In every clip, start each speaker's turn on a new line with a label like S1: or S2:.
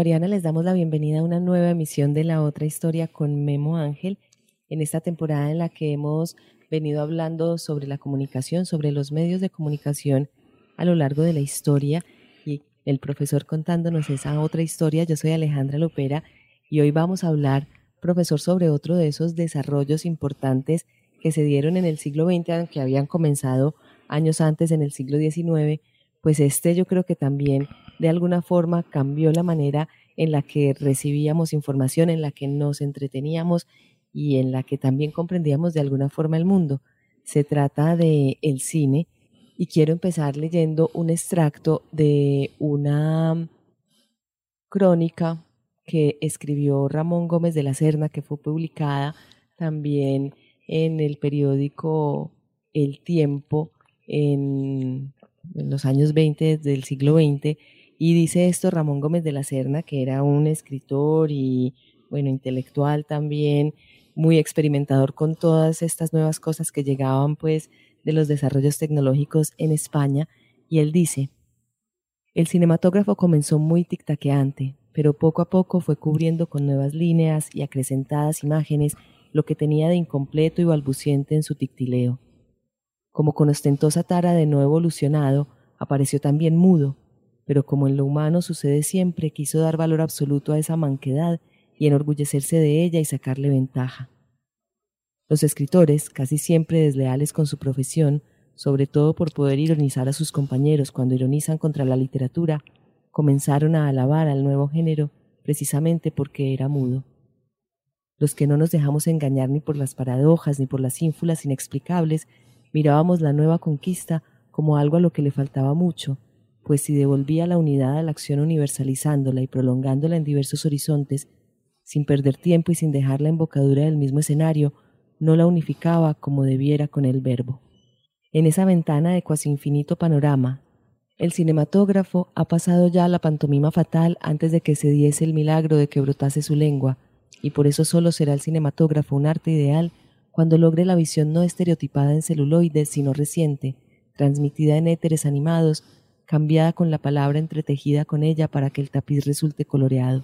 S1: Bolivariana les damos la bienvenida a una nueva emisión de La Otra Historia con Memo Ángel, en esta temporada en la que hemos venido hablando sobre la comunicación, sobre los medios de comunicación a lo largo de la historia y el profesor contándonos esa otra historia. Yo soy Alejandra Lopera y hoy vamos a hablar, profesor, sobre otro de esos desarrollos importantes que se dieron en el siglo XX, que habían comenzado años antes en el siglo XIX, pues este yo creo que también de alguna forma cambió la manera en la que recibíamos información, en la que nos entreteníamos y en la que también comprendíamos de alguna forma el mundo. Se trata de el cine y quiero empezar leyendo un extracto de una crónica que escribió Ramón Gómez de la Serna, que fue publicada también en el periódico El Tiempo en, en los años 20 del siglo XX y dice esto Ramón Gómez de la Serna, que era un escritor y, bueno, intelectual también, muy experimentador con todas estas nuevas cosas que llegaban, pues, de los desarrollos tecnológicos en España. Y él dice, el cinematógrafo comenzó muy tictaqueante, pero poco a poco fue cubriendo con nuevas líneas y acrecentadas imágenes lo que tenía de incompleto y balbuciente en su tictileo. Como con ostentosa tara de no evolucionado, apareció también mudo, pero como en lo humano sucede siempre, quiso dar valor absoluto a esa manquedad y enorgullecerse de ella y sacarle ventaja. Los escritores, casi siempre desleales con su profesión, sobre todo por poder ironizar a sus compañeros cuando ironizan contra la literatura, comenzaron a alabar al nuevo género precisamente porque era mudo. Los que no nos dejamos engañar ni por las paradojas ni por las ínfulas inexplicables, mirábamos la nueva conquista como algo a lo que le faltaba mucho, pues si devolvía la unidad a la acción universalizándola y prolongándola en diversos horizontes, sin perder tiempo y sin dejar la embocadura del mismo escenario, no la unificaba como debiera con el verbo. En esa ventana de cuasi infinito panorama, el cinematógrafo ha pasado ya la pantomima fatal antes de que se diese el milagro de que brotase su lengua, y por eso solo será el cinematógrafo un arte ideal cuando logre la visión no estereotipada en celuloides, sino reciente, transmitida en éteres animados cambiada con la palabra entretejida con ella para que el tapiz resulte coloreado.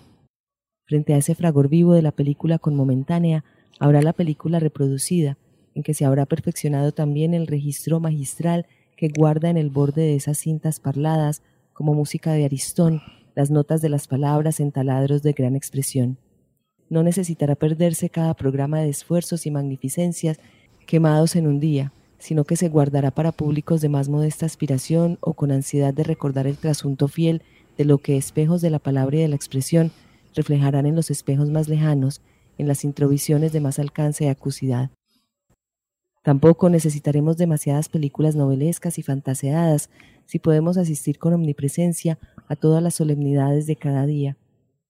S1: Frente a ese fragor vivo de la película con momentánea, habrá la película reproducida, en que se habrá perfeccionado también el registro magistral que guarda en el borde de esas cintas parladas, como música de Aristón, las notas de las palabras en taladros de gran expresión. No necesitará perderse cada programa de esfuerzos y magnificencias quemados en un día, sino que se guardará para públicos de más modesta aspiración o con ansiedad de recordar el trasunto fiel de lo que espejos de la palabra y de la expresión reflejarán en los espejos más lejanos, en las introvisiones de más alcance y acusidad. Tampoco necesitaremos demasiadas películas novelescas y fantaseadas si podemos asistir con omnipresencia a todas las solemnidades de cada día.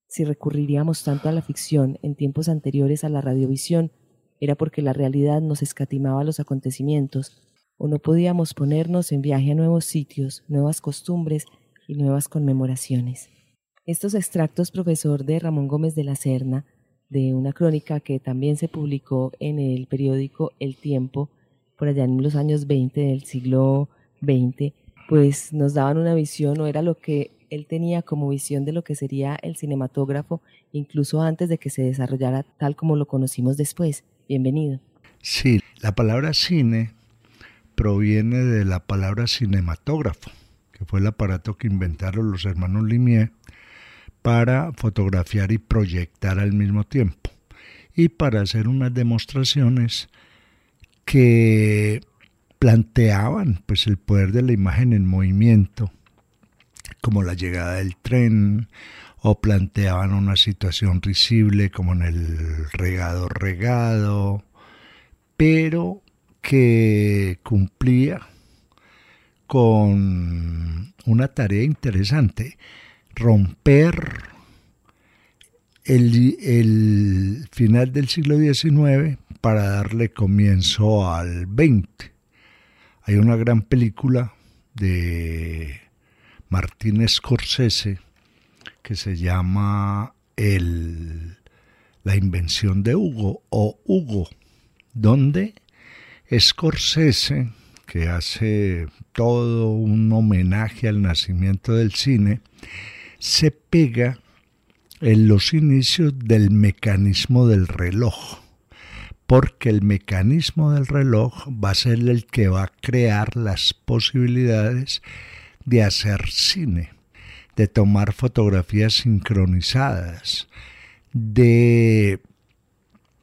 S1: Si recurriríamos tanto a la ficción en tiempos anteriores a la radiovisión, era porque la realidad nos escatimaba los acontecimientos, o no podíamos ponernos en viaje a nuevos sitios, nuevas costumbres y nuevas conmemoraciones. Estos extractos, profesor de Ramón Gómez de la Serna, de una crónica que también se publicó en el periódico El Tiempo, por allá en los años 20 del siglo XX, pues nos daban una visión o era lo que él tenía como visión de lo que sería el cinematógrafo, incluso antes de que se desarrollara tal como lo conocimos después. Bienvenido.
S2: Sí, la palabra cine proviene de la palabra cinematógrafo, que fue el aparato que inventaron los hermanos Lumière para fotografiar y proyectar al mismo tiempo y para hacer unas demostraciones que planteaban pues el poder de la imagen en movimiento como la llegada del tren o planteaban una situación risible como en el regado regado pero que cumplía con una tarea interesante romper el, final del siglo XIX para darle comienzo al XX. Hay una gran película de Martín Scorsese que se llama el, La invención de Hugo o Hugo, donde Scorsese que hace todo un homenaje al nacimiento del cine, se pega en los inicios del mecanismo del reloj, porque el mecanismo del reloj va a ser el que va a crear las posibilidades de hacer cine, de tomar fotografías sincronizadas, de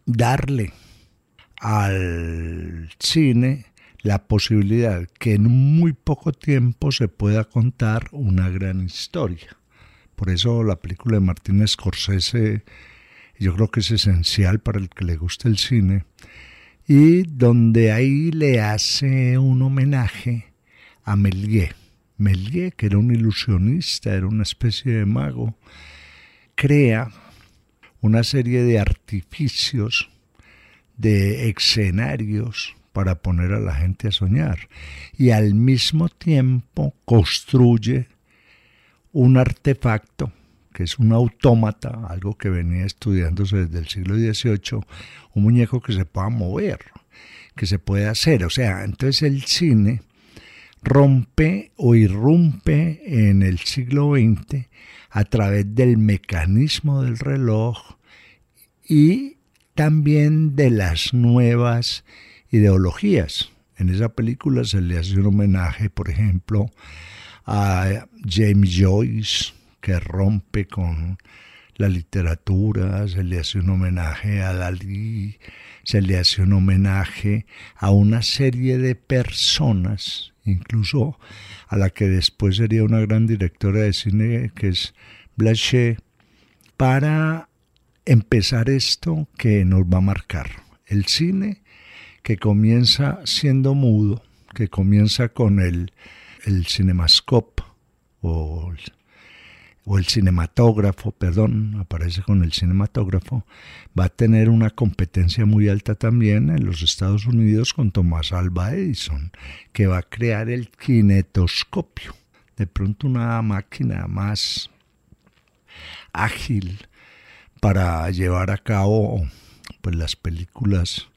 S2: darle al cine la posibilidad que en muy poco tiempo se pueda contar una gran historia. Por eso la película de Martín Scorsese yo creo que es esencial para el que le guste el cine y donde ahí le hace un homenaje a Méliès. Méliès, que era un ilusionista, era una especie de mago, crea una serie de artificios, de escenarios, para poner a la gente a soñar y al mismo tiempo construye un artefacto que es un autómata, algo que venía estudiándose desde el siglo XVIII, un muñeco que se pueda mover, que se puede hacer. O sea, entonces el cine rompe o irrumpe en el siglo XX a través del mecanismo del reloj y también de las nuevas ideologías. En esa película se le hace un homenaje, por ejemplo, a James Joyce, que rompe con la literatura, se le hace un homenaje a Dalí, se le hace un homenaje a una serie de personas, incluso a la que después sería una gran directora de cine, que es Blanchet, para empezar esto que nos va a marcar. El cine que comienza siendo mudo, que comienza con el, el cinemascope o, o el cinematógrafo, perdón, aparece con el cinematógrafo, va a tener una competencia muy alta también en los Estados Unidos con Thomas Alva Edison, que va a crear el kinetoscopio. De pronto una máquina más ágil para llevar a cabo pues las películas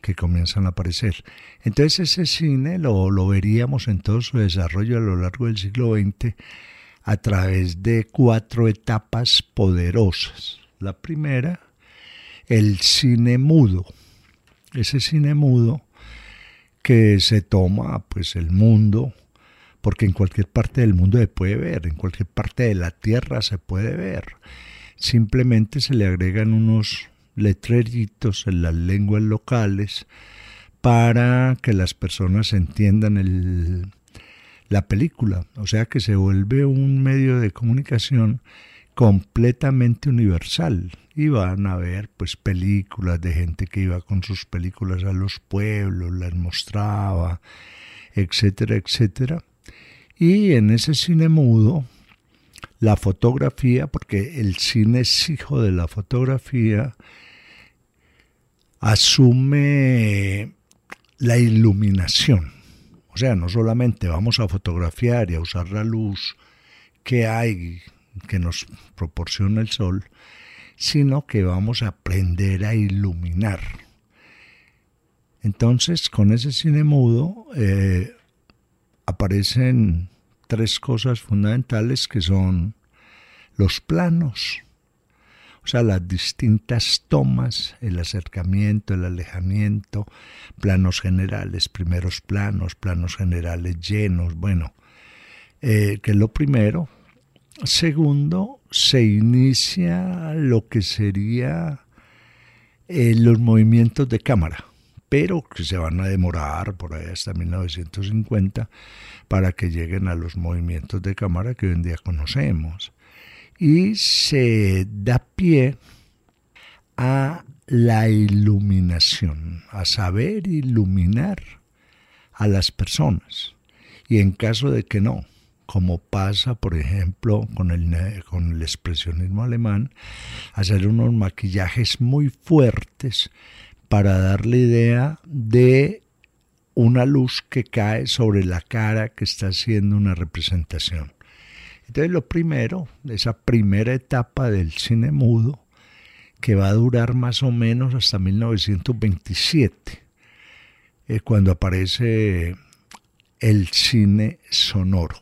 S2: que comienzan a aparecer. Entonces ese cine lo, lo veríamos en todo su desarrollo a lo largo del siglo XX a través de cuatro etapas poderosas. La primera, el cine mudo. Ese cine mudo que se toma pues el mundo, porque en cualquier parte del mundo se puede ver, en cualquier parte de la tierra se puede ver. Simplemente se le agregan unos letreritos en las lenguas locales para que las personas entiendan el, la película. O sea que se vuelve un medio de comunicación completamente universal. Y van a ver pues películas de gente que iba con sus películas a los pueblos, las mostraba, etcétera, etcétera. Y en ese cine mudo, la fotografía, porque el cine es hijo de la fotografía, asume la iluminación. O sea, no solamente vamos a fotografiar y a usar la luz que hay, que nos proporciona el sol, sino que vamos a aprender a iluminar. Entonces, con ese cine mudo eh, aparecen tres cosas fundamentales que son los planos, o sea, las distintas tomas, el acercamiento, el alejamiento, planos generales, primeros planos, planos generales llenos, bueno, eh, que es lo primero. Segundo, se inicia lo que sería eh, los movimientos de cámara, pero que se van a demorar por ahí hasta 1950 para que lleguen a los movimientos de cámara que hoy en día conocemos y se da pie a la iluminación, a saber iluminar a las personas. Y en caso de que no, como pasa, por ejemplo, con el, con el expresionismo alemán, hacer unos maquillajes muy fuertes para dar la idea de una luz que cae sobre la cara que está haciendo una representación. Entonces lo primero, esa primera etapa del cine mudo, que va a durar más o menos hasta 1927, es cuando aparece el cine sonoro.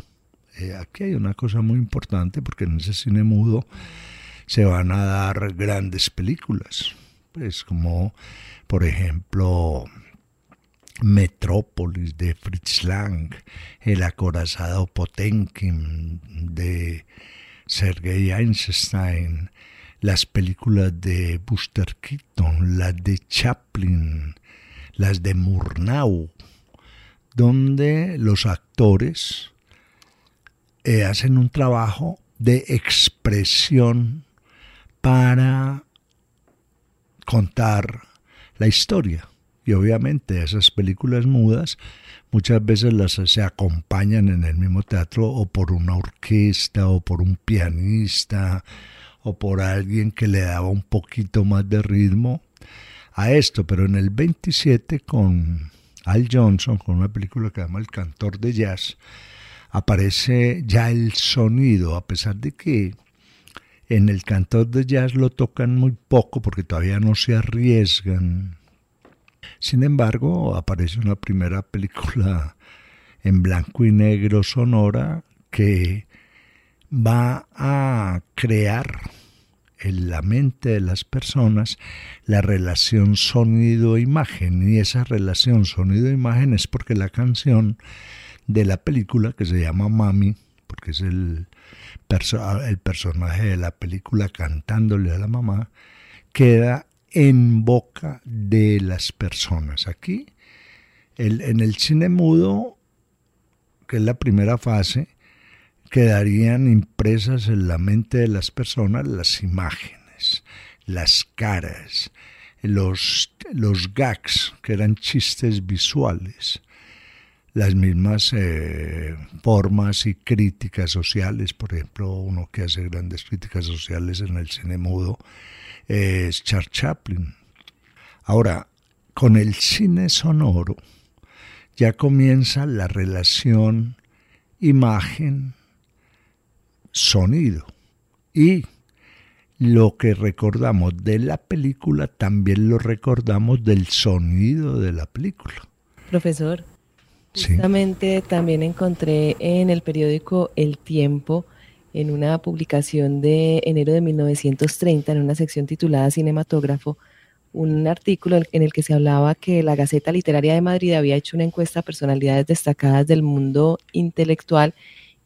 S2: Eh, aquí hay una cosa muy importante porque en ese cine mudo se van a dar grandes películas, pues como por ejemplo Metrópolis de Fritz Lang, El acorazado Potenkin de Sergei Einstein, las películas de Buster Keaton, las de Chaplin, las de Murnau, donde los actores eh, hacen un trabajo de expresión para contar la historia. Y obviamente esas películas mudas muchas veces las se acompañan en el mismo teatro o por una orquesta o por un pianista o por alguien que le daba un poquito más de ritmo a esto. Pero en el 27 con Al Johnson, con una película que se llama El cantor de jazz, aparece ya el sonido, a pesar de que en el cantor de jazz lo tocan muy poco porque todavía no se arriesgan sin embargo, aparece una primera película en blanco y negro sonora que va a crear en la mente de las personas la relación sonido-imagen. Y esa relación sonido-imagen es porque la canción de la película que se llama Mami, porque es el, el personaje de la película cantándole a la mamá, queda en boca de las personas. Aquí, en el cine mudo, que es la primera fase, quedarían impresas en la mente de las personas las imágenes, las caras, los, los gags, que eran chistes visuales, las mismas eh, formas y críticas sociales, por ejemplo, uno que hace grandes críticas sociales en el cine mudo, es Charles Chaplin. Ahora, con el cine sonoro ya comienza la relación imagen-sonido. Y lo que recordamos de la película también lo recordamos del sonido de la película.
S1: Profesor, justamente también encontré en el periódico El Tiempo en una publicación de enero de 1930, en una sección titulada Cinematógrafo, un artículo en el que se hablaba que la Gaceta Literaria de Madrid había hecho una encuesta a personalidades destacadas del mundo intelectual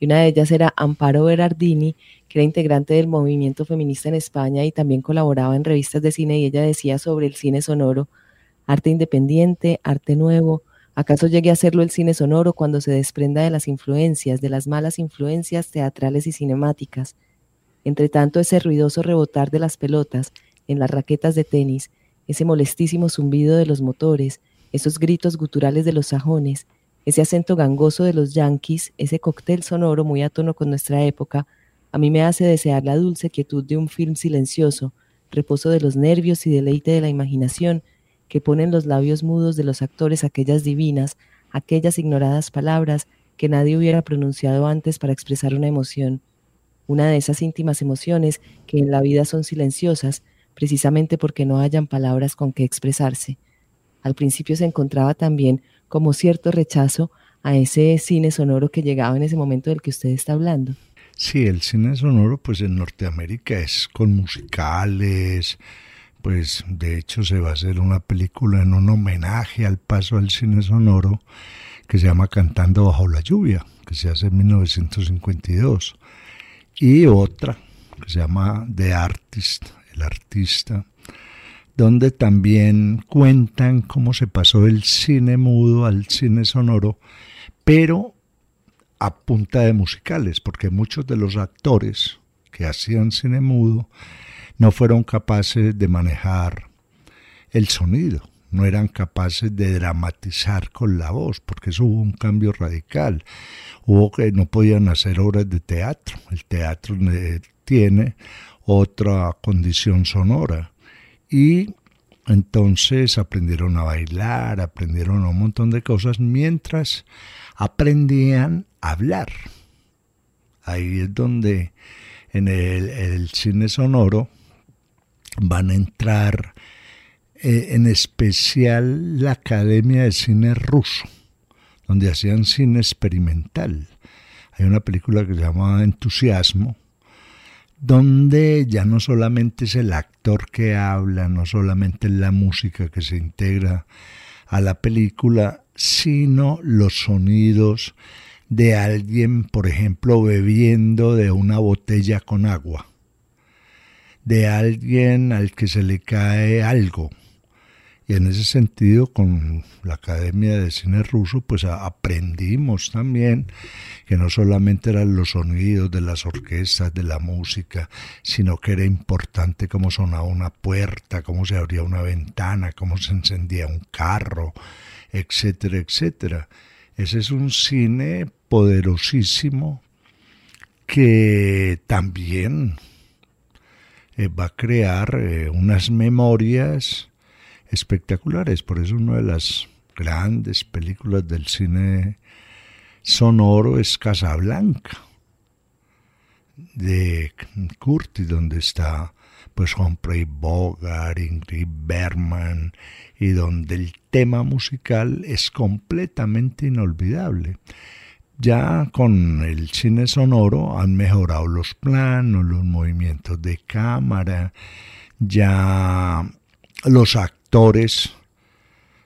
S1: y una de ellas era Amparo Berardini, que era integrante del movimiento feminista en España y también colaboraba en revistas de cine y ella decía sobre el cine sonoro, arte independiente, arte nuevo, ¿Acaso llegue a hacerlo el cine sonoro cuando se desprenda de las influencias, de las malas influencias teatrales y cinemáticas? Entre tanto, ese ruidoso rebotar de las pelotas en las raquetas de tenis, ese molestísimo zumbido de los motores, esos gritos guturales de los sajones, ese acento gangoso de los yanquis, ese cóctel sonoro muy a tono con nuestra época, a mí me hace desear la dulce quietud de un film silencioso, reposo de los nervios y deleite de la imaginación, que ponen los labios mudos de los actores aquellas divinas, aquellas ignoradas palabras que nadie hubiera pronunciado antes para expresar una emoción, una de esas íntimas emociones que en la vida son silenciosas, precisamente porque no hayan palabras con que expresarse. Al principio se encontraba también como cierto rechazo a ese cine sonoro que llegaba en ese momento del que usted está hablando.
S2: Sí, el cine sonoro pues en Norteamérica es con musicales, pues de hecho se va a hacer una película en un homenaje al paso al cine sonoro que se llama Cantando bajo la lluvia, que se hace en 1952, y otra que se llama The Artist, el artista, donde también cuentan cómo se pasó el cine mudo al cine sonoro, pero a punta de musicales, porque muchos de los actores que hacían cine mudo no fueron capaces de manejar el sonido no eran capaces de dramatizar con la voz, porque eso hubo un cambio radical. Hubo que no podían hacer obras de teatro. El teatro tiene otra condición sonora. Y entonces aprendieron a bailar, aprendieron un montón de cosas mientras aprendían a hablar. Ahí es donde en el, el cine sonoro van a entrar eh, en especial la Academia de Cine Ruso, donde hacían cine experimental. Hay una película que se llama Entusiasmo, donde ya no solamente es el actor que habla, no solamente es la música que se integra a la película, sino los sonidos de alguien, por ejemplo, bebiendo de una botella con agua, de alguien al que se le cae algo, y en ese sentido, con la Academia de Cine Ruso, pues aprendimos también que no solamente eran los sonidos de las orquestas, de la música, sino que era importante cómo sonaba una puerta, cómo se abría una ventana, cómo se encendía un carro, etcétera, etcétera. Ese es un cine poderosísimo que también eh, va a crear eh, unas memorias espectaculares. Por eso una de las grandes películas del cine sonoro es Casablanca de Curtis, donde está pues Humphrey Bogart, Ingrid Bergman, y donde el tema musical es completamente inolvidable. Ya con el cine sonoro han mejorado los planos, los movimientos de cámara, ya los actores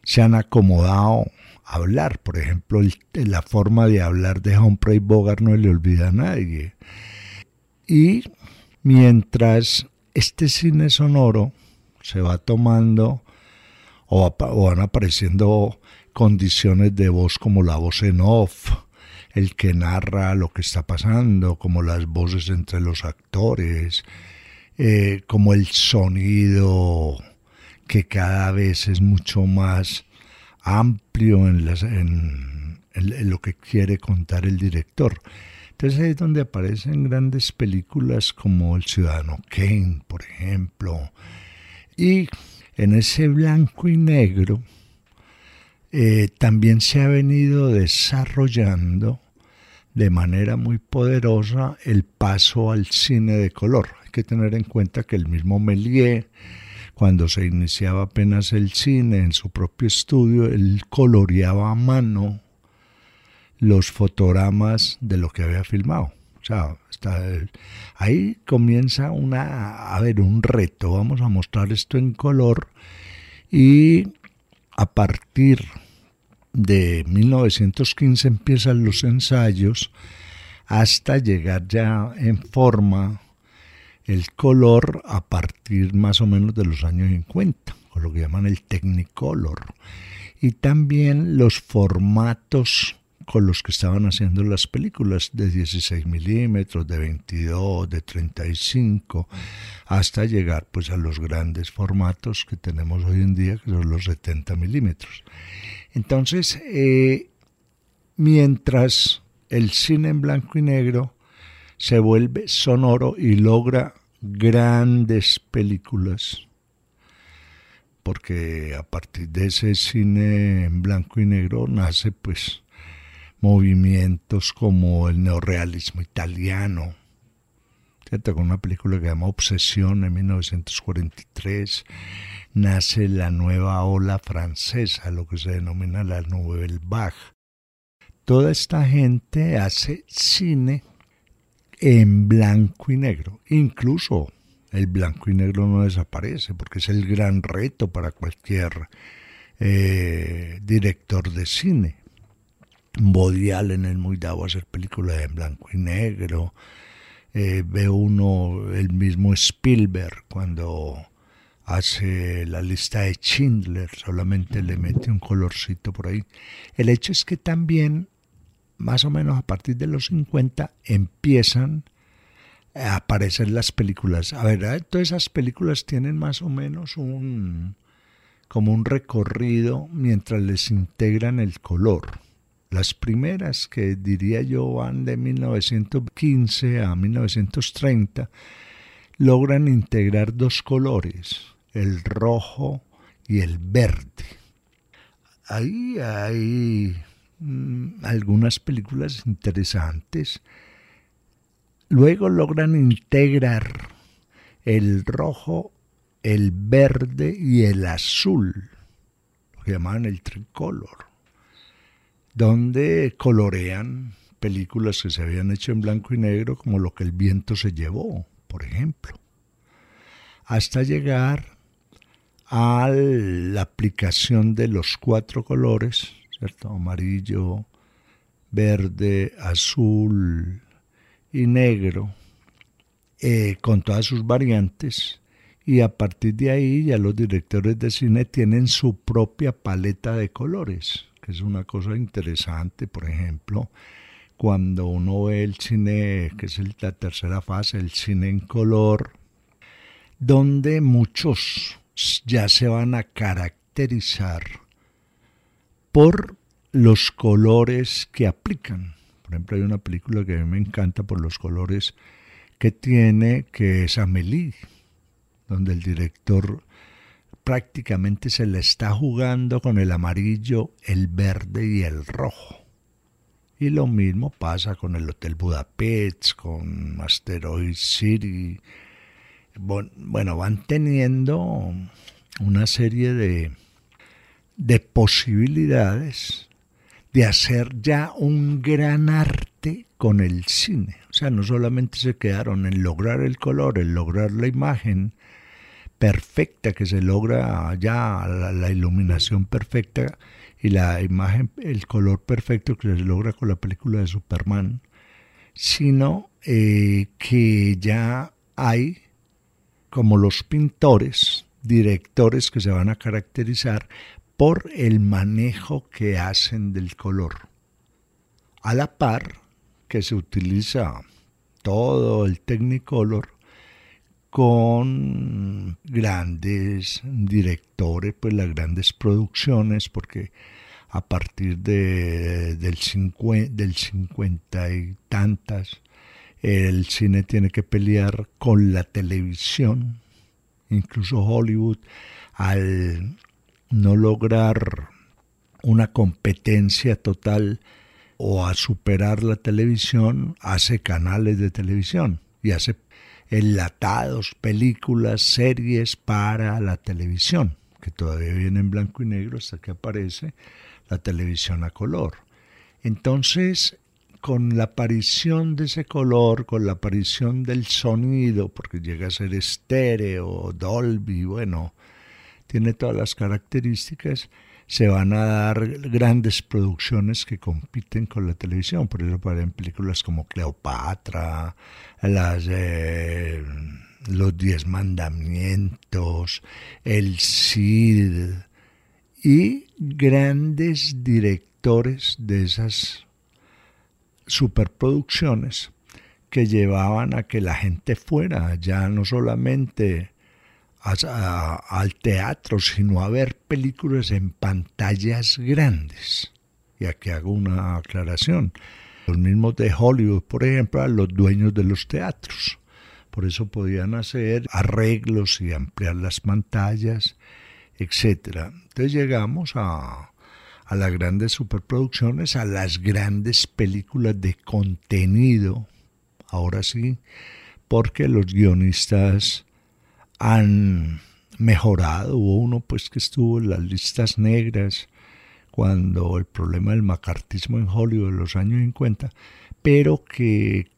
S2: se han acomodado a hablar. Por ejemplo, la forma de hablar de Humphrey Bogart no le olvida a nadie. Y mientras este cine sonoro se va tomando o, van apareciendo condiciones de voz como la voz en off, el que narra lo que está pasando, como las voces entre los actores, eh, como el sonido que cada vez es mucho más amplio en, en, lo que quiere contar el director. Entonces ahí es donde aparecen grandes películas como El Ciudadano Kane, por ejemplo. Y en ese blanco y negro eh, también se ha venido desarrollando de manera muy poderosa el paso al cine de color. Hay que tener en cuenta que el mismo Méliès cuando se iniciaba apenas el cine en su propio estudio, él coloreaba a mano los fotogramas de lo que había filmado. O sea, ahí comienza una, a ver, un reto. Vamos a mostrar esto en color y a partir de 1915 empiezan los ensayos hasta llegar ya en forma el color a partir más o menos de los años 50, con lo que llaman el Technicolor, y también los formatos con los que estaban haciendo las películas de 16 milímetros, de 22, de 35, hasta llegar pues a los grandes formatos que tenemos hoy en día, que son los 70 milímetros. Entonces, eh, mientras el cine en blanco y negro se vuelve sonoro y logra grandes películas. porque a partir de ese cine en blanco y negro nace pues movimientos como el neorrealismo italiano, con una película que se llama Obsesión en 1943, nace la nueva ola francesa, lo que se denomina la Nouvelle Vague. Toda esta gente hace cine en blanco y negro, incluso el blanco y negro no desaparece, porque es el gran reto para cualquier eh, director de cine. Body Allen es muy dado a hacer películas en blanco y negro. Eh, ve uno el mismo Spielberg cuando hace la lista de Schindler, solamente le mete un colorcito por ahí. El hecho es que también, más o menos a partir de los 50, empiezan a aparecer las películas. A ver, todas esas películas tienen más o menos un como un recorrido mientras les integran el color. Las primeras, que diría yo van de 1915 a 1930, logran integrar dos colores, el rojo y el verde. Ahí hay mm, algunas películas interesantes. Luego logran integrar el rojo, el verde y el azul, lo que llaman el tricolor donde colorean películas que se habían hecho en blanco y negro, como Lo que el viento se llevó, por ejemplo, hasta llegar a la aplicación de los cuatro colores, ¿cierto? Amarillo, verde, azul y negro, eh, con todas sus variantes, y a partir de ahí ya los directores de cine tienen su propia paleta de colores es una cosa interesante, por ejemplo, cuando uno ve el cine, que es la tercera fase, el cine en color, donde muchos ya se van a caracterizar por los colores que aplican. Por ejemplo, hay una película que a mí me encanta por los colores que tiene, que es Amélie, donde el director prácticamente se le está jugando con el amarillo, el verde y el rojo. Y lo mismo pasa con el Hotel Budapest, con Asteroid City. Bueno, van teniendo una serie de, de posibilidades de hacer ya un gran arte con el cine. O sea, no solamente se quedaron en lograr el color, en lograr la imagen, perfecta que se logra ya, la, iluminación perfecta y la imagen, el color perfecto que se logra con la película de Superman, sino eh, que ya hay como los pintores, directores que se van a caracterizar por el manejo que hacen del color. A la par que se utiliza todo el Technicolor con grandes directores, pues las grandes producciones, porque a partir de, del, del 50 y tantas, el cine tiene que pelear con la televisión, incluso Hollywood, al no lograr una competencia total o a superar la televisión, hace canales de televisión y hace enlatados, películas, series para la televisión, que todavía viene en blanco y negro hasta que aparece la televisión a color. Entonces, con la aparición de ese color, con la aparición del sonido, porque llega a ser estéreo, Dolby, bueno, tiene todas las características, se van a dar grandes producciones que compiten con la televisión. Por eso en películas como Cleopatra, Los Diez Mandamientos, El Cid y grandes directores de esas superproducciones que llevaban a que la gente fuera ya no solamente al teatro, sino a ver películas en pantallas grandes. Y aquí hago una aclaración. Los mismos de Hollywood, por ejemplo, a los dueños de los teatros. Por eso podían hacer arreglos y ampliar las pantallas. etc. Entonces llegamos a, a las grandes superproducciones, a las grandes películas de contenido, ahora sí, porque los guionistas han mejorado. Hubo uno pues que estuvo en las listas negras cuando el problema del macartismo en Hollywood en los años 50, pero que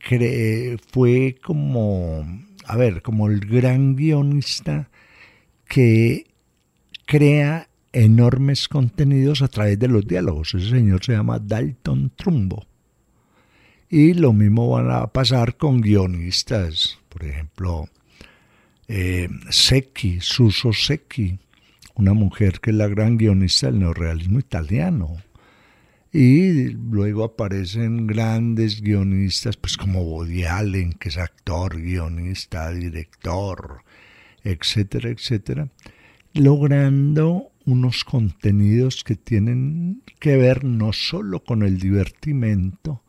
S2: fue como, a ver, como el gran guionista que crea enormes contenidos a través de los diálogos. Ese señor se llama Dalton Trumbo. Y lo mismo van a pasar con guionistas, por ejemplo, eh, Secchi, Suso Secchi, una mujer que es la gran guionista del neorrealismo italiano. Y luego aparecen grandes guionistas, pues como Woody Allen, que es actor, guionista, director, etcétera, etcétera, logrando unos contenidos que tienen que ver no solo con el divertimento,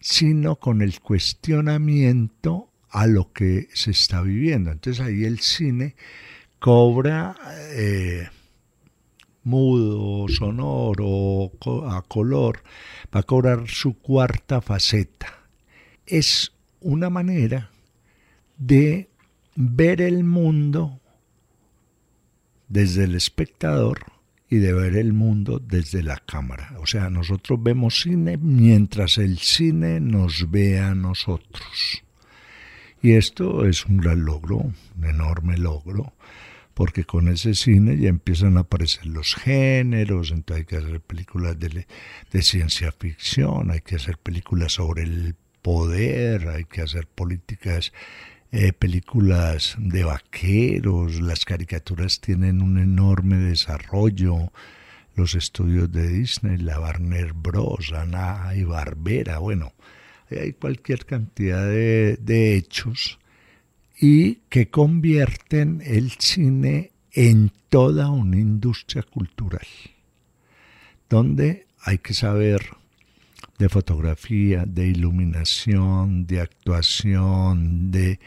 S2: sino con el cuestionamiento a lo que se está viviendo. Entonces ahí el cine cobra eh, mudo, sonoro, a color, va a cobrar su cuarta faceta. Es una manera de ver el mundo desde el espectador y de ver el mundo desde la cámara. O sea, nosotros vemos cine mientras el cine nos ve a nosotros. Y esto es un gran logro, un enorme logro, porque con ese cine ya empiezan a aparecer los géneros, entonces hay que hacer películas de, ciencia ficción, hay que hacer películas sobre el poder, hay que hacer políticas eh, películas de vaqueros, las caricaturas tienen un enorme desarrollo, los estudios de Disney, la Warner Bros, Ana y Barbera, bueno, hay cualquier cantidad de, hechos y que convierten el cine en toda una industria cultural, donde hay que saber de fotografía, de iluminación, de actuación, de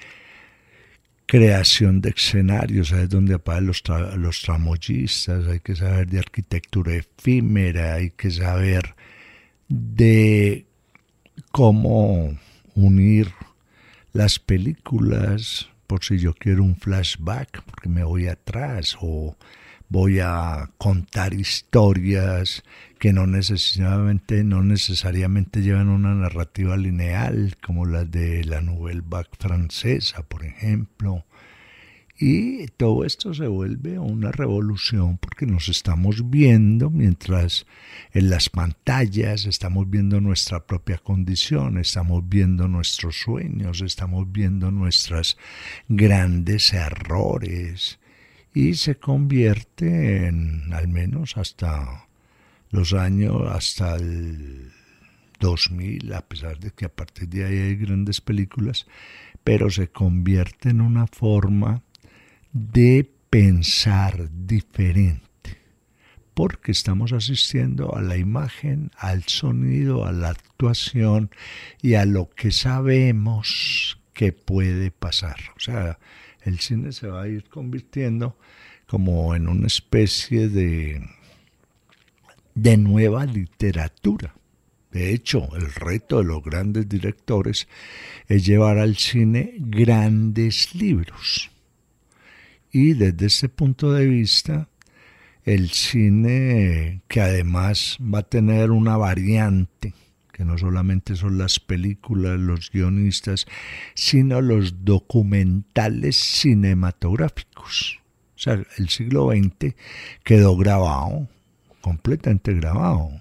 S2: creación de escenarios, ¿sabes dónde aparecen los, los tramoyistas? Hay que saber de arquitectura efímera, hay que saber de cómo unir las películas, por si yo quiero un flashback, porque me voy atrás, o voy a contar historias que no necesariamente, no necesariamente llevan una narrativa lineal, como las de la Nouvelle Vague francesa, por ejemplo. Y todo esto se vuelve una revolución porque nos estamos viendo mientras en las pantallas estamos viendo nuestra propia condición, estamos viendo nuestros sueños, estamos viendo nuestros grandes errores, y se convierte en, al menos hasta los años, hasta el 2000, a pesar de que a partir de ahí hay grandes películas, pero se convierte en una forma de pensar diferente, porque estamos asistiendo a la imagen, al sonido, a la actuación y a lo que sabemos que puede pasar. O sea, el cine se va a ir convirtiendo como en una especie de, de nueva literatura. De hecho, el reto de los grandes directores es llevar al cine grandes libros. Y desde ese punto de vista, el cine, que además va a tener una variante, que no solamente son las películas, los guionistas, sino los documentales cinematográficos. O sea, el siglo XX quedó grabado, completamente grabado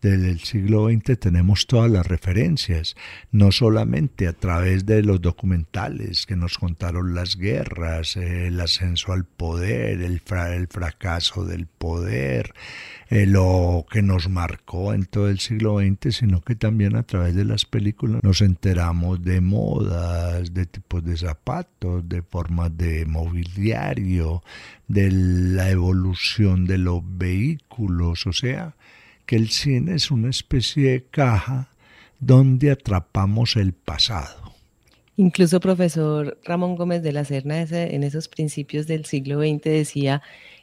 S2: desde el siglo XX tenemos todas las referencias, no solamente a través de los documentales que nos contaron las guerras, el ascenso al poder, el, el fracaso del poder, eh, lo que nos marcó en todo el siglo XX, sino que también a través de las películas nos enteramos de modas, de tipos de zapatos, de formas de mobiliario, de la evolución de los vehículos, o sea, que el cine es una especie de caja donde atrapamos el pasado.
S1: Incluso profesor Ramón Gómez de la Serna en esos principios del siglo XX decía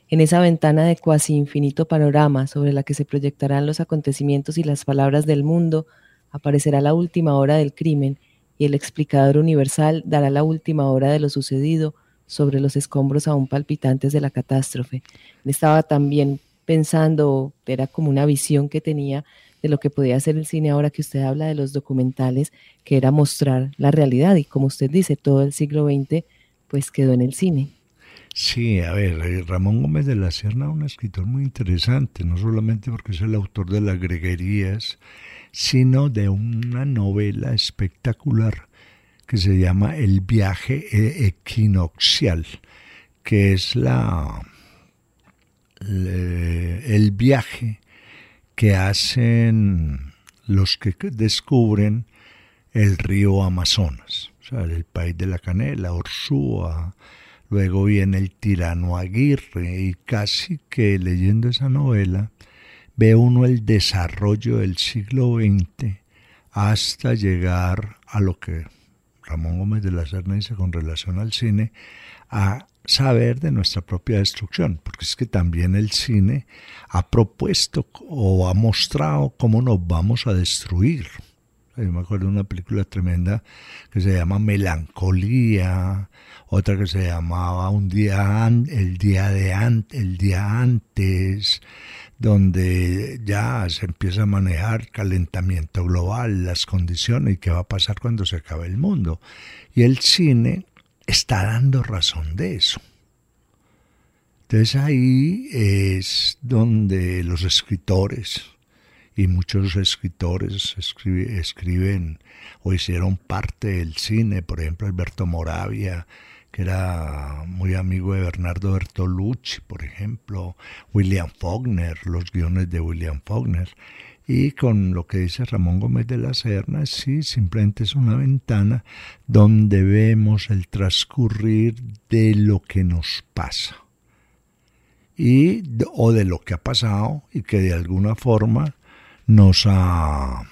S1: En esa ventana de cuasi infinito panorama sobre la que se proyectarán los acontecimientos y las palabras del mundo, aparecerá la última hora del crimen y el explicador universal dará la última hora de lo sucedido sobre los escombros aún palpitantes de la catástrofe. Estaba también pensando, era como una visión que tenía de lo que podía hacer el cine ahora que usted habla de los documentales, que era mostrar la realidad y como usted dice, todo el siglo XX pues quedó en el cine.
S2: Sí, a ver, eh, Ramón Gómez de la Serna, un escritor muy interesante, no solamente porque es el autor de las greguerías, sino de una novela espectacular que se llama El viaje e-, equinoccial, que es la, el viaje que hacen los que descubren el río Amazonas, o sea, el país de la canela, Orsúa, luego viene el tirano Aguirre y casi que leyendo esa novela ve uno el desarrollo del siglo XX hasta llegar a lo que Ramón Gómez de la Serna dice con relación al cine, a saber de nuestra propia destrucción, porque es que también el cine ha propuesto o ha mostrado cómo nos vamos a destruir. Yo me acuerdo de una película tremenda que se llama Melancolía, otra que se llamaba Un día el día de el día antes, donde ya se empieza a manejar calentamiento global, las condiciones y qué va a pasar cuando se acabe el mundo. Y el cine está dando razón de eso. Entonces ahí es donde los escritores, y muchos escritores escriben o hicieron parte del cine, por ejemplo Alberto Moravia, que era muy amigo de Bernardo Bertolucci, por ejemplo, William Faulkner, los guiones de William Faulkner. Y con lo que dice Ramón Gómez de la Serna, sí, simplemente es una ventana donde vemos el transcurrir de lo que nos pasa. Y, o de lo que ha pasado y que de alguna forma nos ha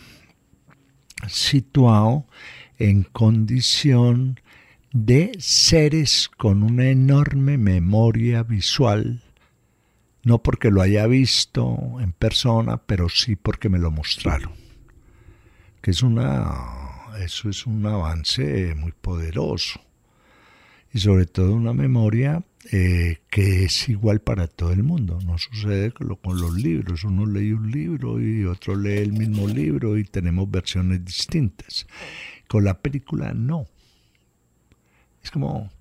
S2: situado en condición de seres con una enorme memoria visual no porque lo haya visto en persona, pero sí porque me lo mostraron. Que es una, eso es un avance muy poderoso. Y sobre todo una memoria eh, que es igual para todo el mundo. No sucede con, con los libros. Uno lee un libro y otro lee el mismo libro y tenemos versiones distintas. Con la película no. Es como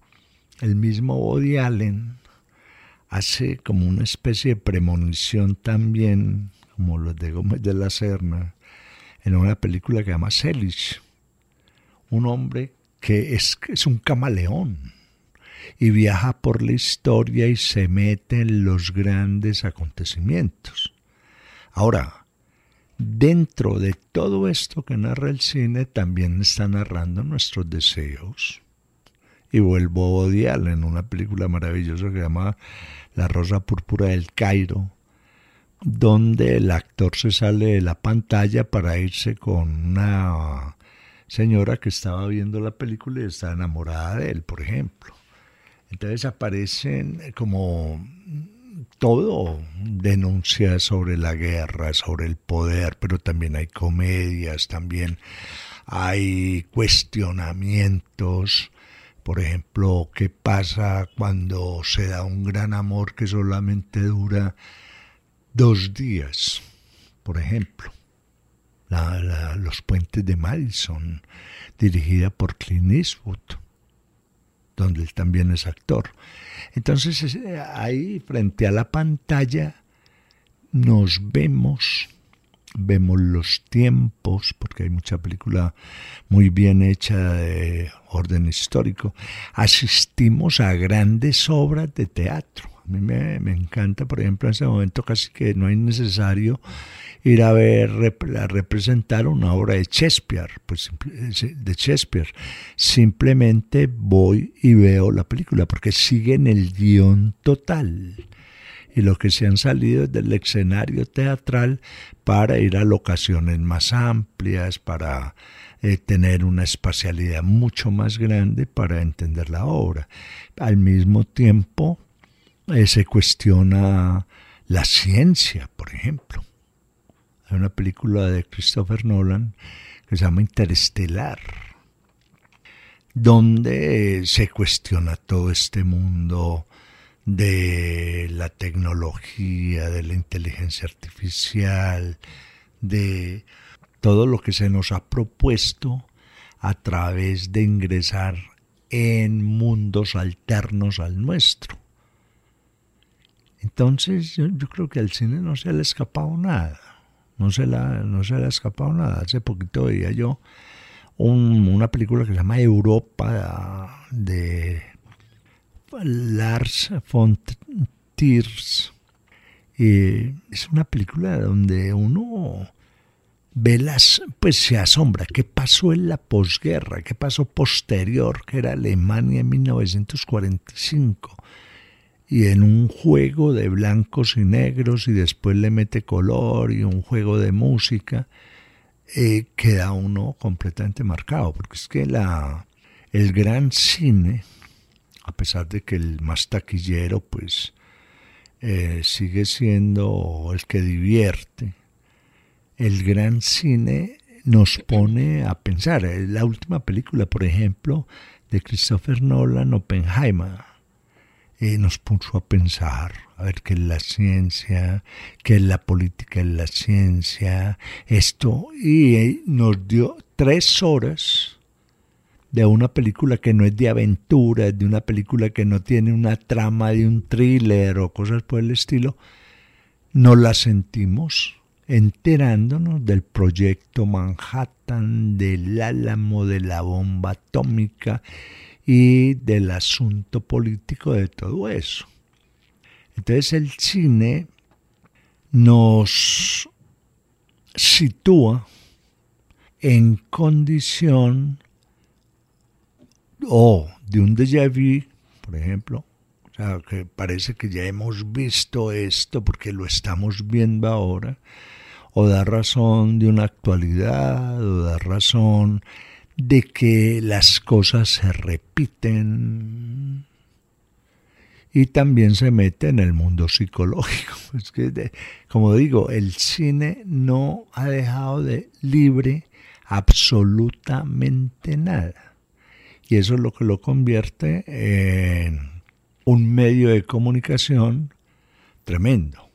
S2: el mismo Woody Allen hace como una especie de premonición también, como los de Gómez de la Serna, en una película que llama Selig. Un hombre que es, es un camaleón y viaja por la historia y se mete en los grandes acontecimientos. Ahora, dentro de todo esto que narra el cine, también está narrando nuestros deseos. Y vuelvo a odiarle en una película maravillosa que se llama La Rosa Púrpura del Cairo, donde el actor se sale de la pantalla para irse con una señora que estaba viendo la película y está enamorada de él, por ejemplo. Entonces aparecen como todo, denuncias sobre la guerra, sobre el poder, pero también hay comedias, también hay cuestionamientos por ejemplo, ¿qué pasa cuando se da un gran amor que solamente dura dos días? Por ejemplo, Los Puentes de Madison, dirigida por Clint Eastwood, donde él también es actor. Entonces, ahí frente a la pantalla nos vemos vemos los tiempos, porque hay mucha película muy bien hecha de orden histórico, asistimos a grandes obras de teatro. A mí me, encanta, por ejemplo, en ese momento casi que no es necesario ir a ver, a representar una obra de Shakespeare, pues, de Shakespeare. Simplemente voy y veo la película, porque sigue en el guion total y los que se han salido del escenario teatral para ir a locaciones más amplias, para eh, tener una espacialidad mucho más grande para entender la obra. Al mismo tiempo, eh, se cuestiona la ciencia, por ejemplo. Hay una película de Christopher Nolan que se llama Interestelar, donde se cuestiona todo este mundo de la tecnología, de la inteligencia artificial, de todo lo que se nos ha propuesto a través de ingresar en mundos alternos al nuestro. Entonces yo, creo que al cine no se le ha escapado nada, no se, no se le ha escapado nada. Hace poquito veía yo una película que se llama Europa de Lars von Trier. es una película donde uno ve las, pues se asombra, qué pasó en la posguerra, qué pasó posterior, que era Alemania en 1945, y en un juego de blancos y negros y después le mete color y un juego de música, eh, queda uno completamente marcado, porque es que la, el gran cine, a pesar de que el más taquillero, pues eh, sigue siendo el que divierte, el gran cine nos pone a pensar. La última película, por ejemplo, de Christopher Nolan, Oppenheimer, eh, nos puso a pensar, a ver qué es la ciencia, qué es la política en la ciencia, esto, y eh, nos dio tres horas de una película que no es de aventura, de una película que no tiene una trama de un thriller o cosas por el estilo, no la sentimos enterándonos del proyecto Manhattan, del álamo, de la bomba atómica y del asunto político de todo eso. Entonces el cine nos sitúa en condición o de un déjà vu, por ejemplo, o sea, que parece que ya hemos visto esto porque lo estamos viendo ahora, o da razón de una actualidad, o da razón de que las cosas se repiten y también se mete en el mundo psicológico. Es que, como digo, el cine no ha dejado de libre absolutamente nada. Y eso es lo que lo convierte en un medio de comunicación tremendo.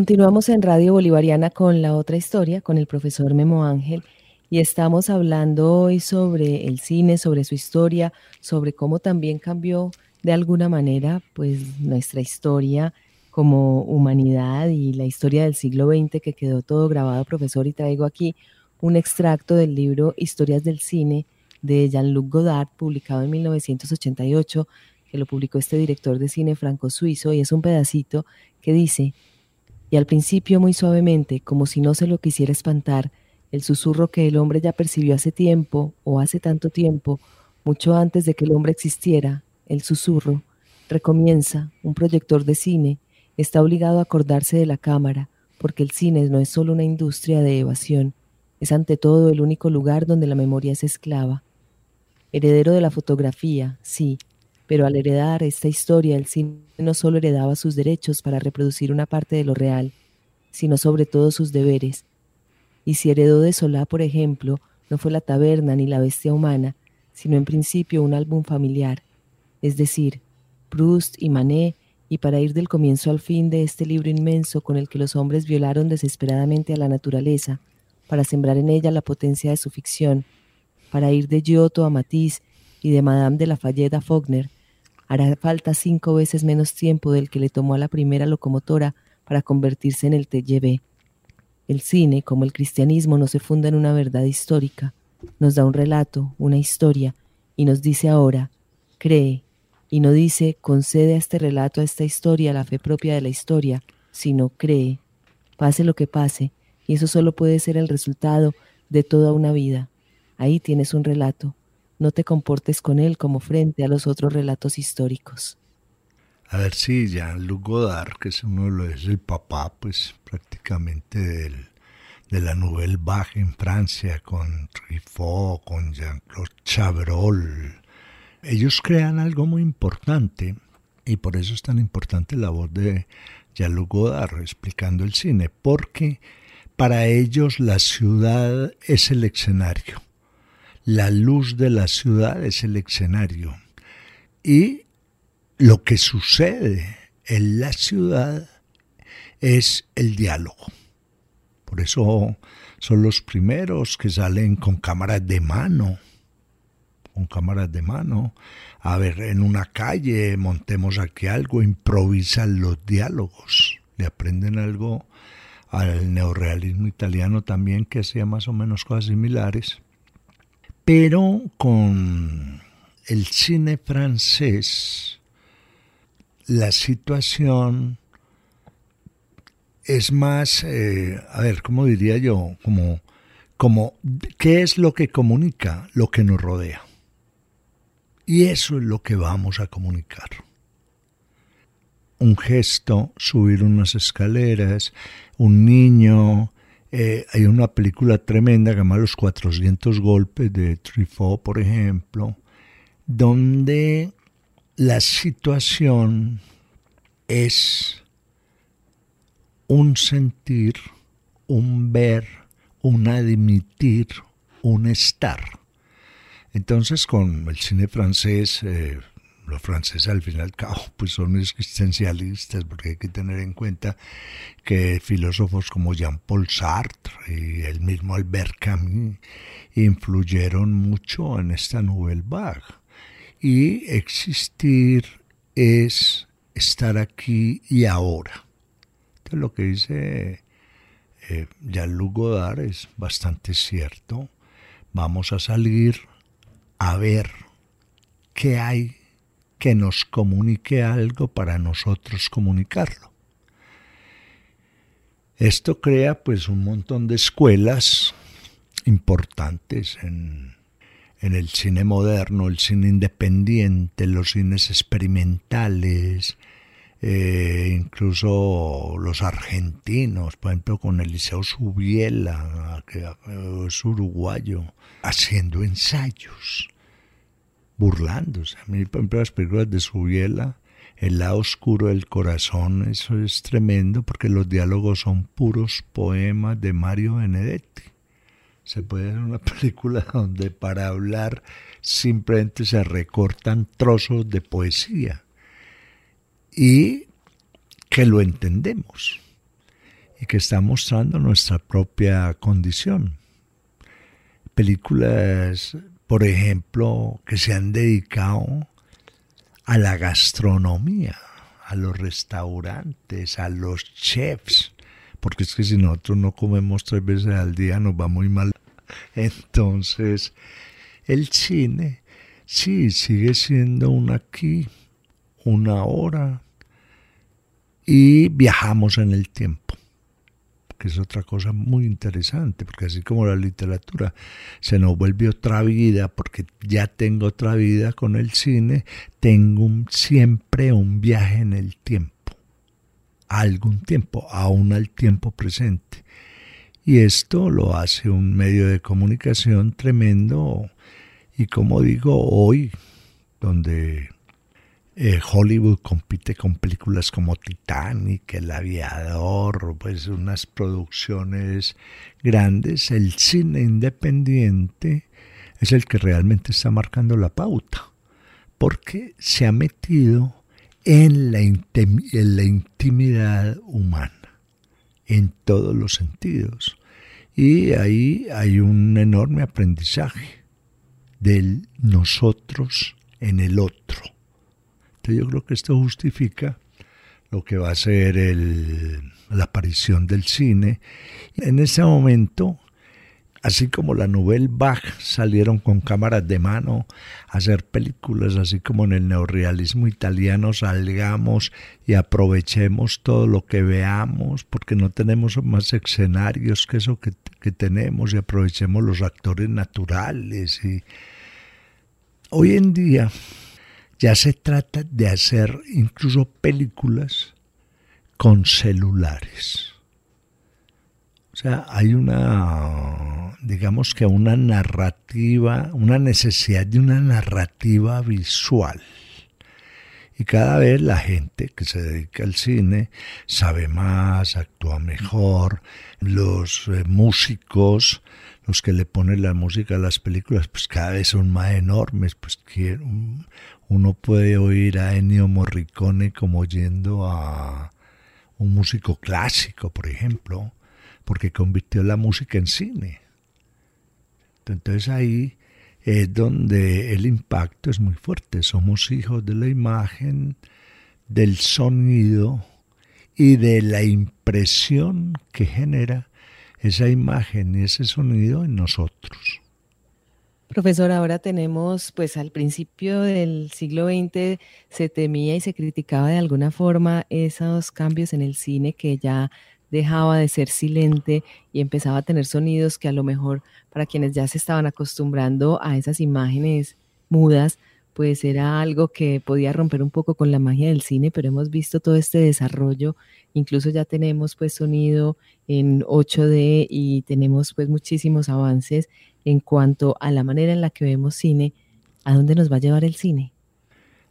S1: Continuamos en Radio Bolivariana con la otra historia, con el profesor Memo Ángel, y estamos hablando hoy sobre el cine, sobre su historia, sobre cómo también cambió de alguna manera pues nuestra historia como humanidad y la historia del siglo XX que quedó todo grabado, profesor, y traigo aquí un extracto del libro Historias del Cine de Jean-Luc Godard, publicado en 1988, que lo publicó este director de cine franco-suizo, y es un pedacito que dice, y al principio muy suavemente, como si no se lo quisiera espantar, el susurro que el hombre ya percibió hace tiempo, o hace tanto tiempo, mucho antes de que el hombre existiera, el susurro, recomienza, un proyector de cine, está obligado a acordarse de la cámara, porque el cine no es solo una industria de evasión, es ante todo el único lugar donde la memoria es esclava. Heredero de la fotografía, sí, pero al heredar esta historia el cine no solo heredaba sus derechos para reproducir una parte de lo real, sino sobre todo sus deberes. Y si heredó de Solá, por ejemplo, no fue la taberna ni la bestia humana, sino en principio un álbum familiar, es decir, Proust y Manet, y para ir del comienzo al fin de este libro inmenso con el que los hombres violaron desesperadamente a la naturaleza, para sembrar en ella la potencia de su ficción, para ir de Giotto a Matisse y de Madame de Lafayette a Faulkner, hará falta cinco veces menos tiempo del que le tomó a la primera locomotora para convertirse en el TGV. El cine, como el cristianismo, no se funda en una verdad histórica, nos da un relato, una historia, y nos dice ahora, cree, y no dice, concede a este relato, a esta historia, la fe propia de la historia, sino cree, pase lo que pase, y eso solo puede ser el resultado de toda una vida. Ahí tienes un relato, no te comportes con él como frente a los otros relatos históricos.
S2: A ver si Jean-Luc Godard, que es uno de los, es el papá, pues prácticamente del, de la Nouvelle Vague en Francia, con Truffaut, con Jean-Claude Chabrol. Ellos crean algo muy importante y por eso es tan importante la voz de Jean-Luc Godard explicando el cine, porque para ellos la ciudad es el escenario la luz de la ciudad es el escenario. Y lo que sucede en la ciudad es el diálogo. Por eso son los primeros que salen con cámaras de mano, con cámaras de mano. A ver, en una calle montemos aquí algo, improvisan los diálogos, le aprenden algo al neorealismo italiano también que hacía más o menos cosas similares. Pero con el cine francés, la situación es más, eh, a ver, ¿cómo diría yo? Como, como, ¿qué es lo que comunica? Lo que nos rodea. Y eso es lo que vamos a comunicar. Un gesto, subir unas escaleras, un niño, eh, hay una película tremenda que se llama Los 400 golpes de Truffaut, por ejemplo, donde la situación es un sentir, un ver, un admitir, un estar. Entonces con el cine francés eh, los franceses al fin y al cabo pues son existencialistas porque hay que tener en cuenta que filósofos como Jean-Paul Sartre y el mismo Albert Camus influyeron mucho en esta Nouvelle Vague. Y existir es estar aquí y ahora. Entonces lo que dice eh, Jean-Luc Godard es bastante cierto. Vamos a salir a ver qué hay que nos comunique algo para nosotros comunicarlo. Esto crea pues un montón de escuelas importantes en, el cine moderno, el cine independiente, los cines experimentales, eh, incluso los argentinos, por ejemplo, con Eliseo Subiela, que es uruguayo, haciendo ensayos burlándose. A mí, por ejemplo, las películas de Subiela, El lado oscuro del corazón, eso es tremendo porque los diálogos son puros poemas de Mario Benedetti. Se puede hacer una película donde para hablar simplemente se recortan trozos de poesía y que lo entendemos y que está mostrando nuestra propia condición. películas, por ejemplo, que se han dedicado a la gastronomía, a los restaurantes, a los chefs, porque es que si nosotros no comemos tres veces al día nos va muy mal. Entonces, el cine, sí, sigue siendo un aquí, una hora, y viajamos en el tiempo que es otra cosa muy interesante, porque así como la literatura se nos vuelve otra vida, porque ya tengo otra vida con el cine, tengo siempre un viaje en el tiempo, algún tiempo, aún al tiempo presente. Y esto lo hace un medio de comunicación tremendo y como digo, hoy, donde eh, Hollywood compite con películas como Titanic, El Aviador, pues unas producciones grandes. El cine independiente es el que realmente está marcando la pauta, porque se ha metido en la, en la intimidad humana, en todos los sentidos. Y ahí hay un enorme aprendizaje del nosotros en el otro yo creo que esto justifica lo que va a ser la aparición del cine. En ese momento, así como la Nouvelle Bach salieron con cámaras de mano a hacer películas, así como en el neorrealismo italiano salgamos y aprovechemos todo lo que veamos, porque no tenemos más escenarios que eso que, que tenemos y aprovechemos los actores naturales. Y hoy en día ya se trata de hacer incluso películas con celulares. O sea, hay una, digamos que una narrativa, una necesidad de una narrativa visual. Y cada vez la gente que se dedica al cine sabe más, actúa mejor, los eh, músicos, los que le ponen la música a las películas, pues cada vez son más enormes, pues uno puede oír a Ennio Morricone como yendo a un músico clásico, por ejemplo, porque convirtió la música en cine. Entonces ahí es donde el impacto es muy fuerte. Somos hijos de la imagen, del sonido y de la impresión que genera esa imagen y ese sonido en nosotros.
S1: Profesor, ahora tenemos, pues al principio del siglo XX se temía y se criticaba de alguna forma esos cambios en el cine que ya dejaba de ser silente y empezaba a tener sonidos que a lo mejor para quienes ya se estaban acostumbrando a esas imágenes mudas, pues era algo que podía romper un poco con la magia del cine, pero hemos visto todo este desarrollo, incluso ya tenemos pues sonido en 8D y tenemos pues muchísimos avances en cuanto a la manera en la que vemos cine, ¿a dónde nos va a llevar el cine?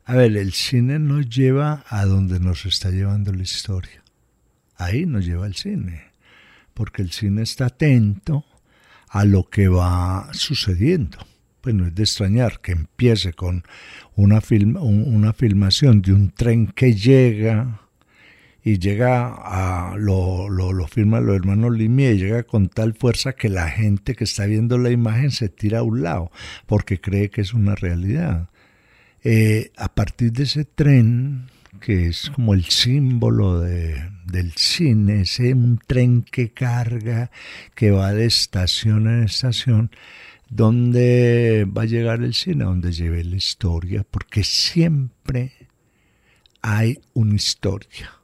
S2: A ver, el cine nos lleva a donde nos está llevando la historia. Ahí nos lleva el cine, porque el cine está atento a lo que va sucediendo. Pues no es de extrañar que empiece con una, una filmación de un tren que llega y llega a, lo, lo, lo firman los hermanos Limier, llega con tal fuerza que la gente que está viendo la imagen se tira a un lado, porque cree que es una realidad. Eh, a partir de ese tren, que es como el símbolo de, del cine, ese un tren que carga, que va de estación en estación, ¿dónde va a llegar el cine? Donde lleve la historia, porque siempre hay una historia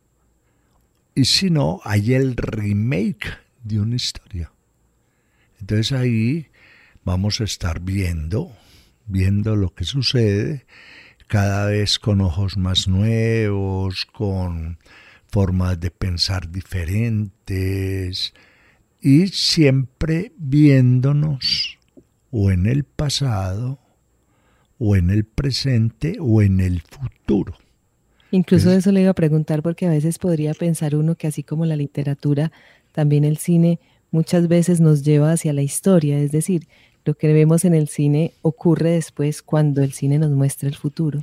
S2: y si no, hay el remake de una historia. Entonces ahí vamos a estar viendo, viendo lo que sucede, cada vez con ojos más nuevos, con formas de pensar diferentes y siempre viéndonos o en el pasado, o en el presente, o en el futuro.
S1: Incluso eso le iba a preguntar porque a veces podría pensar uno que así como la literatura, también el cine muchas veces nos lleva hacia la historia, es decir, lo que vemos en el cine ocurre después cuando el cine nos muestra el futuro.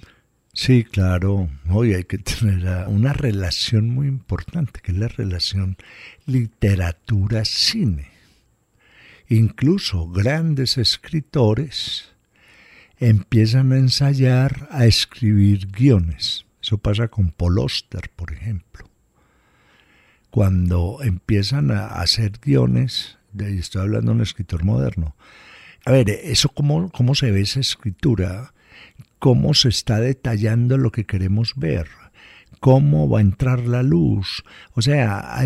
S2: Sí, claro. Hoy hay que tener una relación muy importante, que es la relación literatura-cine. incluso grandes escritores empiezan a ensayar a escribir guiones. Eso pasa con Paul Oster, por ejemplo. Cuando empiezan a hacer guiones, estoy hablando de un escritor moderno, a ver, eso cómo, cómo se ve esa escritura, cómo se está detallando lo que queremos ver, cómo va a entrar la luz. O sea,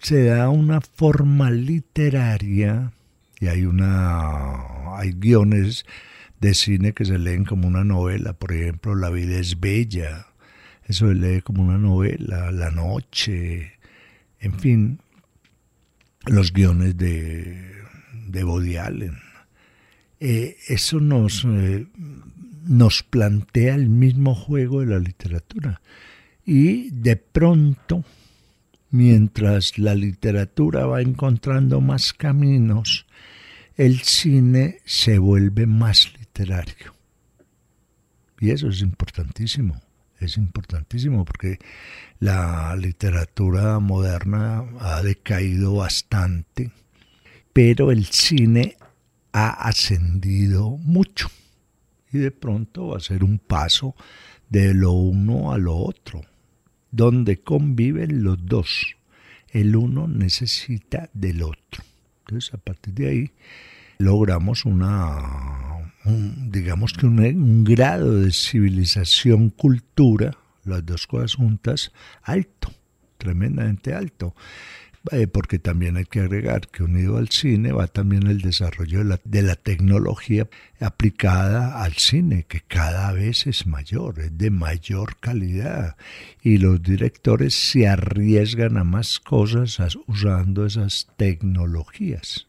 S2: se da una forma literaria y hay una hay guiones de cine que se leen como una novela, por ejemplo, La vida es bella. Eso se lee como una novela, La noche, en fin, los guiones de, de Woody Allen. Eh, eso nos, eh, nos plantea el mismo juego de la literatura. Y de pronto, mientras la literatura va encontrando más caminos, el cine se vuelve más literario. Y eso es importantísimo, es importantísimo porque la literatura moderna ha decaído bastante, pero el cine ha ascendido mucho y de pronto va a ser un paso de lo uno a lo otro donde conviven los dos. El uno necesita del otro. Entonces, a partir de ahí, logramos una, digamos que un, un grado de civilización, cultura, las dos cosas juntas, alto, tremendamente alto. Eh, porque también hay que agregar que unido al cine va también el desarrollo de la, de la, tecnología aplicada al cine, que cada vez es mayor, es de mayor calidad, y los directores se arriesgan a más cosas usando esas tecnologías.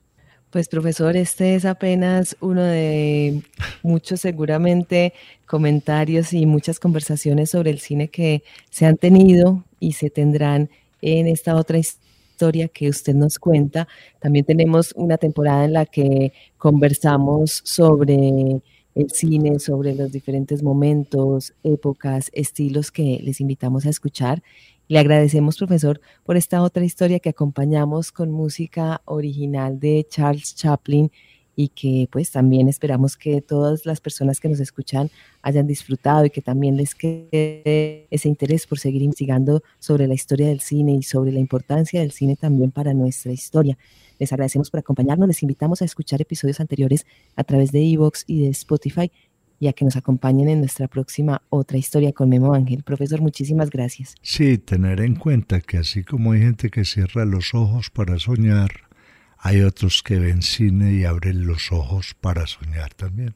S1: Pues profesor, este es apenas uno de muchos seguramente comentarios y muchas conversaciones sobre el cine que se han tenido y se tendrán en esta otra historia historia que usted nos cuenta. También tenemos una temporada en la que conversamos sobre el cine, sobre los diferentes momentos, épocas, estilos que les invitamos a escuchar. Le agradecemos, profesor, por esta otra historia que acompañamos con música original de Charles Chaplin y que pues también esperamos que todas las personas que nos escuchan hayan disfrutado y que también les quede ese interés por seguir investigando sobre la historia del cine y sobre la importancia del cine también para nuestra historia. Les agradecemos por acompañarnos, les invitamos a escuchar episodios anteriores a través de Evox y de Spotify y a que nos acompañen en nuestra próxima otra historia con Memo Ángel. Profesor, muchísimas gracias.
S2: Sí, tener en cuenta que así como hay gente que cierra los ojos para soñar, hay otros que ven cine y abren los ojos para soñar también.